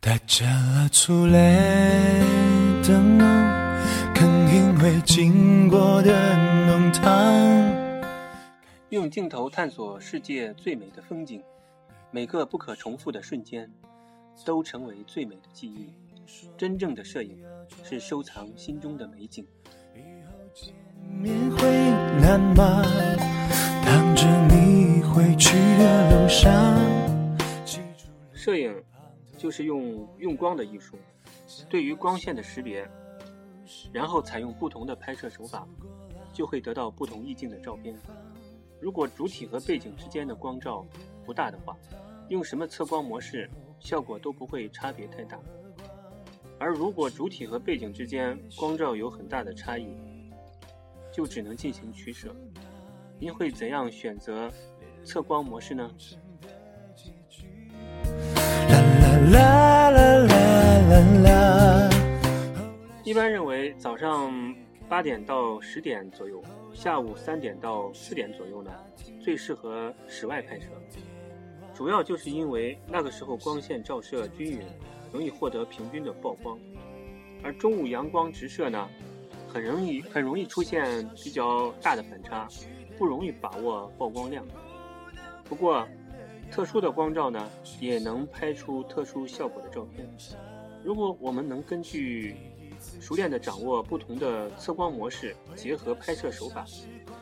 大家出来等我，肯定会经过的弄堂。用镜头探索世界最美的风景，每个不可重复的瞬间，都成为最美的记忆。真正的摄影是收藏心中的美景。面会难吗？当着你就是用用光的艺术，对于光线的识别，然后采用不同的拍摄手法，就会得到不同意境的照片。如果主体和背景之间的光照不大的话，用什么测光模式，效果都不会差别太大。而如果主体和背景之间光照有很大的差异，就只能进行取舍。您会怎样选择测光模式呢？啦啦啦啦啦。一般认为早上八点到十点左右，下午三点到四点左右呢，最适合室外拍摄。主要就是因为那个时候光线照射均匀，容易获得平均的曝光。而中午阳光直射呢，很容易很容易出现比较大的反差，不容易把握曝光量。不过，特殊的光照呢，也能拍出特殊效果的照片。如果我们能根据熟练地掌握不同的测光模式，结合拍摄手法，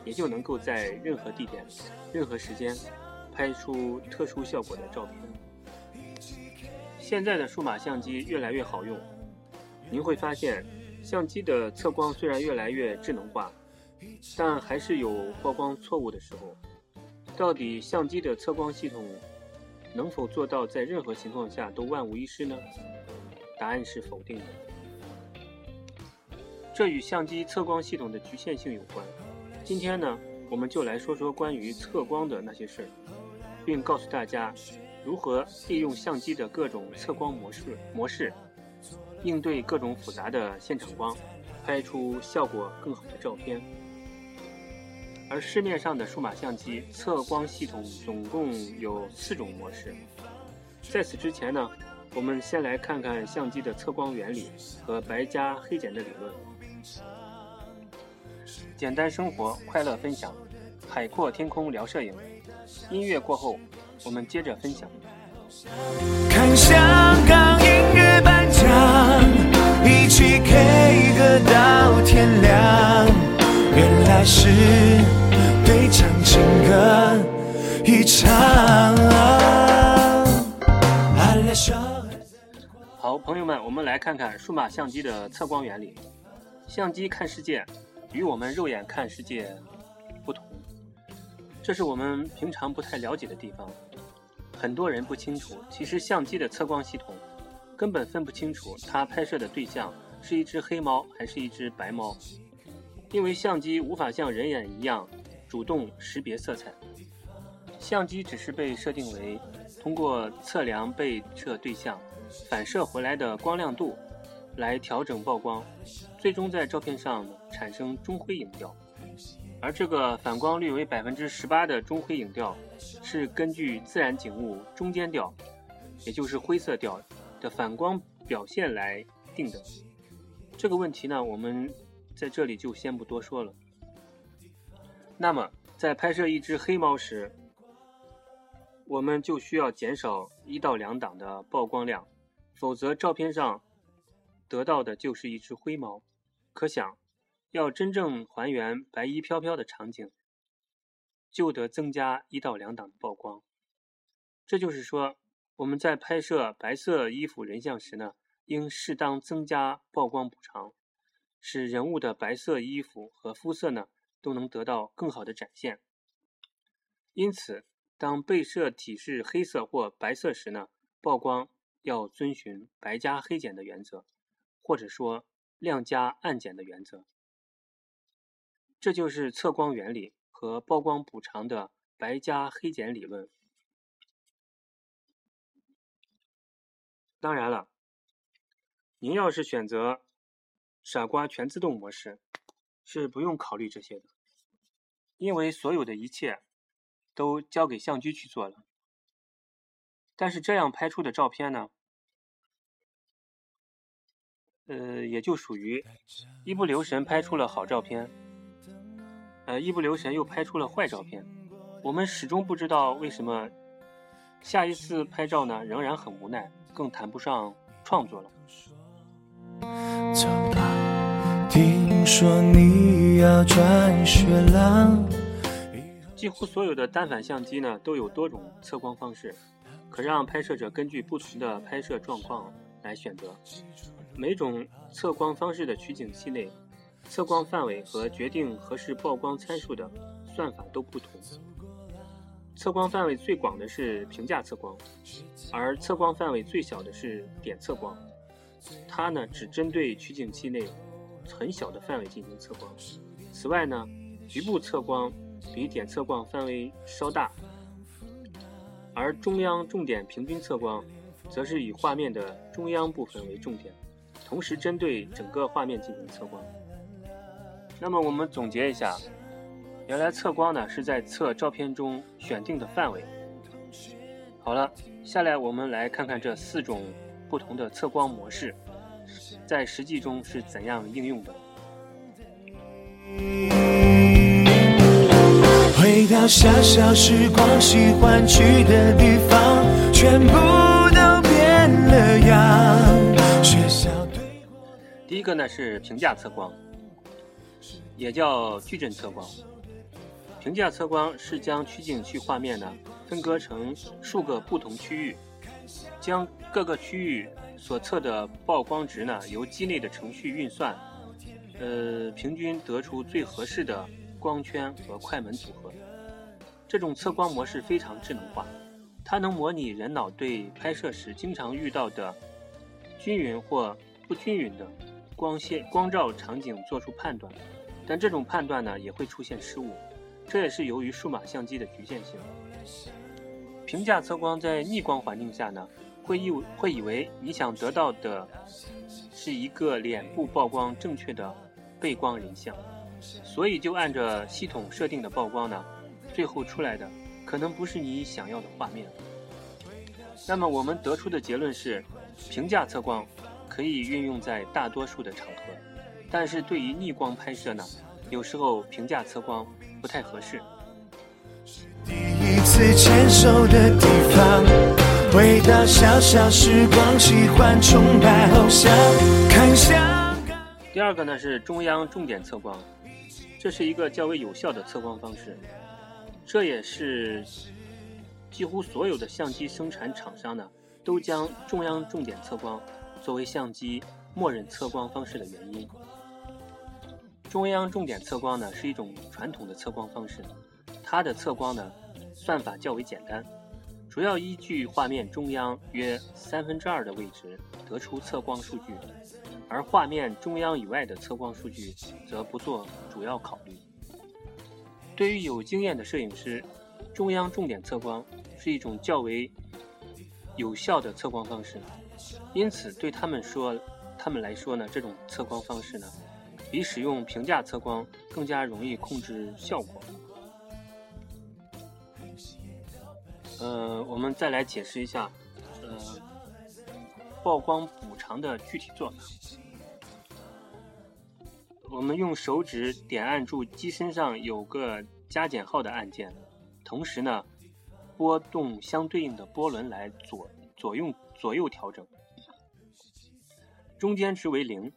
也就能够在任何地点、任何时间拍出特殊效果的照片。现在的数码相机越来越好用，您会发现，相机的测光虽然越来越智能化，但还是有曝光错误的时候。到底相机的测光系统能否做到在任何情况下都万无一失呢？答案是否定的。这与相机测光系统的局限性有关。今天呢，我们就来说说关于测光的那些事儿，并告诉大家如何利用相机的各种测光模式模式，应对各种复杂的现场光，拍出效果更好的照片。而市面上的数码相机测光系统总共有四种模式。在此之前呢，我们先来看看相机的测光原理和白加黑减的理论。简单生活，快乐分享，海阔天空聊摄影。音乐过后，我们接着分享。看香港音乐颁奖，一起 K 歌到天亮。原来是对唱情歌一场。好，朋友们，我们来看看数码相机的测光原理。相机看世界与我们肉眼看世界不同，这是我们平常不太了解的地方。很多人不清楚，其实相机的测光系统根本分不清楚它拍摄的对象是一只黑猫还是一只白猫，因为相机无法像人眼一样主动识别色彩。相机只是被设定为通过测量被摄对象反射回来的光亮度来调整曝光，最终在照片上产生中灰影调。而这个反光率为百分之十八的中灰影调，是根据自然景物中间调，也就是灰色调的反光表现来定的。这个问题呢，我们在这里就先不多说了。那么，在拍摄一只黑猫时，我们就需要减少一到两档的曝光量，否则照片上得到的就是一只灰猫。可想，要真正还原白衣飘飘的场景，就得增加一到两档的曝光。这就是说，我们在拍摄白色衣服人像时呢，应适当增加曝光补偿，使人物的白色衣服和肤色呢都能得到更好的展现。因此，当被摄体是黑色或白色时呢，曝光要遵循白加黑减的原则，或者说亮加暗减的原则。这就是测光原理和曝光补偿的白加黑减理论。当然了，您要是选择傻瓜全自动模式，是不用考虑这些的，因为所有的一切都交给相机去做了。但是这样拍出的照片呢，呃，也就属于一不留神拍出了好照片，呃，一不留神又拍出了坏照片。我们始终不知道为什么下一次拍照呢，仍然很无奈，更谈不上创作了。说你要转学了。几乎所有的单反相机呢，都有多种测光方式，可让拍摄者根据不同的拍摄状况来选择。每种测光方式的取景器内，测光范围和决定合适曝光参数的算法都不同。测光范围最广的是平价测光，而测光范围最小的是点测光。它呢，只针对取景器内很小的范围进行测光。此外呢，局部测光。比点测光范围稍大，而中央重点平均测光，则是以画面的中央部分为重点，同时针对整个画面进行测光。那么我们总结一下，原来测光呢是在测照片中选定的范围。好了，下来我们来看看这四种不同的测光模式，在实际中是怎样应用的。回到小小时光，喜欢去的地方，全部都变了样。学校第一个呢是评价测光，也叫矩阵测光。评价测光是将取景器画面呢分割成数个不同区域，将各个区域所测的曝光值呢由机内的程序运算，呃，平均得出最合适的。光圈和快门组合，这种测光模式非常智能化，它能模拟人脑对拍摄时经常遇到的均匀或不均匀的光线光照场景做出判断，但这种判断呢也会出现失误，这也是由于数码相机的局限性。评价测光在逆光环境下呢，会以会以为你想得到的是一个脸部曝光正确的背光人像。所以就按照系统设定的曝光呢，最后出来的可能不是你想要的画面。那么我们得出的结论是，评价测光可以运用在大多数的场合，但是对于逆光拍摄呢，有时候评价测光不太合适。第一次牵手的地方，回到小小时光，喜欢崇拜偶像，看香港。第二个呢是中央重点测光。这是一个较为有效的测光方式，这也是几乎所有的相机生产厂商呢都将中央重点测光作为相机默认测光方式的原因。中央重点测光呢是一种传统的测光方式，它的测光呢算法较为简单，主要依据画面中央约三分之二的位置得出测光数据。而画面中央以外的测光数据则不做主要考虑。对于有经验的摄影师，中央重点测光是一种较为有效的测光方式，因此对他们说，他们来说呢，这种测光方式呢，比使用评价测光更加容易控制效果。呃，我们再来解释一下，呃。曝光补偿的具体做法，我们用手指点按住机身上有个加减号的按键，同时呢，拨动相对应的波轮来左左右左右调整。中间值为零，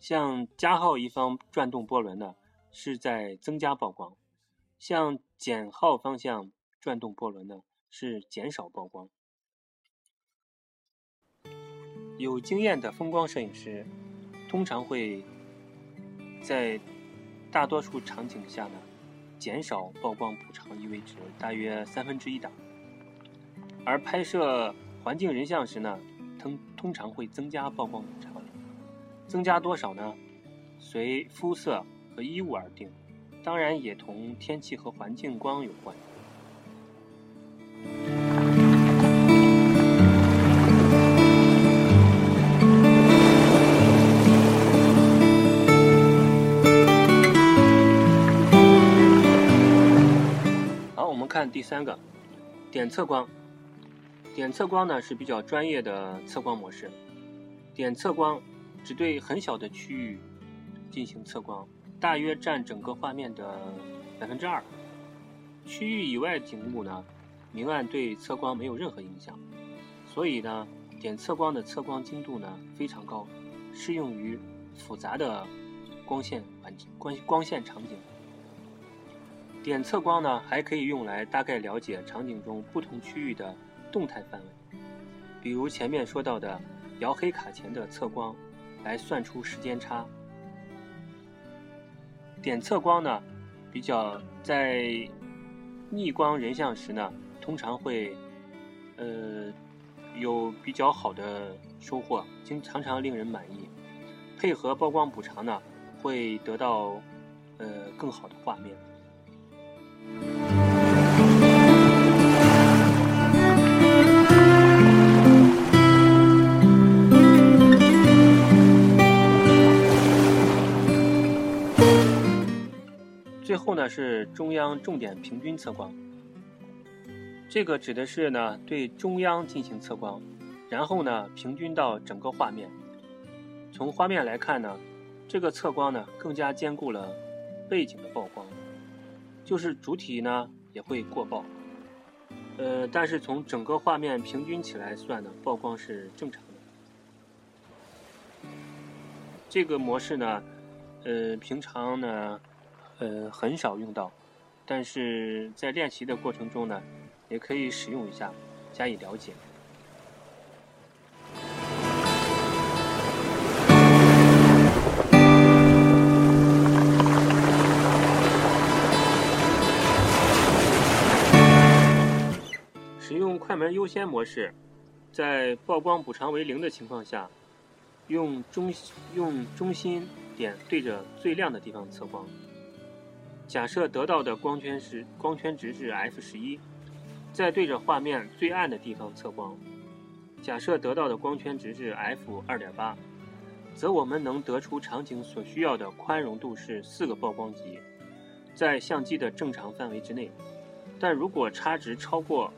向加号一方转动波轮呢，是在增加曝光；向减号方向转动波轮呢，是减少曝光。有经验的风光摄影师，通常会在大多数场景下呢，减少曝光补偿一位值大约三分之一档，而拍摄环境人像时呢，通通常会增加曝光补偿，增加多少呢？随肤色和衣物而定，当然也同天气和环境光有关。第三个，点测光。点测光呢是比较专业的测光模式。点测光只对很小的区域进行测光，大约占整个画面的百分之二。区域以外景物呢，明暗对测光没有任何影响，所以呢，点测光的测光精度呢非常高，适用于复杂的光线环境光光线场景。点测光呢，还可以用来大概了解场景中不同区域的动态范围，比如前面说到的摇黑卡前的测光，来算出时间差。点测光呢，比较在逆光人像时呢，通常会呃有比较好的收获，经常常令人满意。配合曝光补偿呢，会得到呃更好的画面。最后呢是中央重点平均测光，这个指的是呢对中央进行测光，然后呢平均到整个画面。从画面来看呢，这个测光呢更加兼顾了背景的曝光。就是主体呢也会过曝，呃，但是从整个画面平均起来算呢，曝光是正常的。这个模式呢，呃，平常呢，呃，很少用到，但是在练习的过程中呢，也可以使用一下，加以了解。使用快门优先模式，在曝光补偿为零的情况下，用中用中心点对着最亮的地方测光。假设得到的光圈是光圈值是 f 十一，再对着画面最暗的地方测光。假设得到的光圈值是 f 二点八，则我们能得出场景所需要的宽容度是四个曝光级，在相机的正常范围之内。但如果差值超过，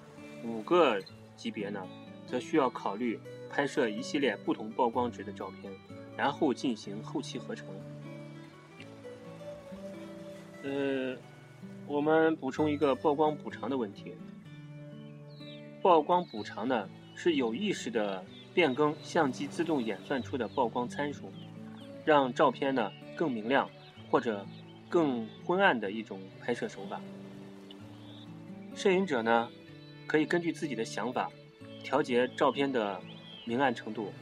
五个级别呢，则需要考虑拍摄一系列不同曝光值的照片，然后进行后期合成。呃，我们补充一个曝光补偿的问题。曝光补偿呢，是有意识的变更相机自动演算出的曝光参数，让照片呢更明亮或者更昏暗的一种拍摄手法。摄影者呢？可以根据自己的想法调节照片的明暗程度，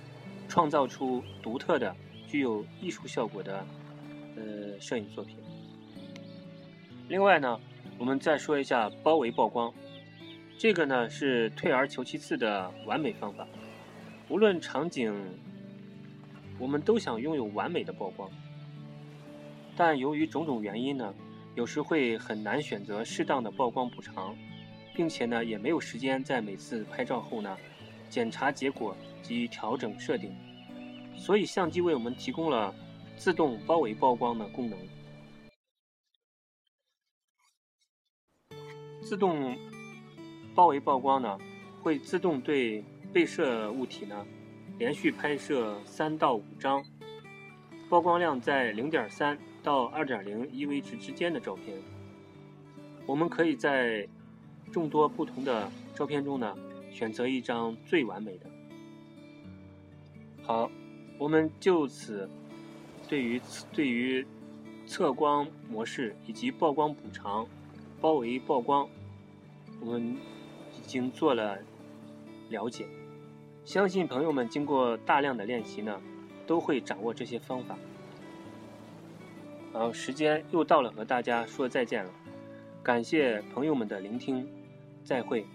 创造出独特的、具有艺术效果的呃摄影作品。另外呢，我们再说一下包围曝光，这个呢是退而求其次的完美方法。无论场景，我们都想拥有完美的曝光，但由于种种原因呢，有时会很难选择适当的曝光补偿。并且呢，也没有时间在每次拍照后呢，检查结果及调整设定，所以相机为我们提供了自动包围曝光的功能。自动包围曝光呢，会自动对被摄物体呢，连续拍摄三到五张，曝光量在零点三到二点零 eV 值之间的照片。我们可以在众多不同的照片中呢，选择一张最完美的。好，我们就此对于对于测光模式以及曝光补偿、包围曝光，我们已经做了了解。相信朋友们经过大量的练习呢，都会掌握这些方法。好，时间又到了和大家说再见了，感谢朋友们的聆听。再会。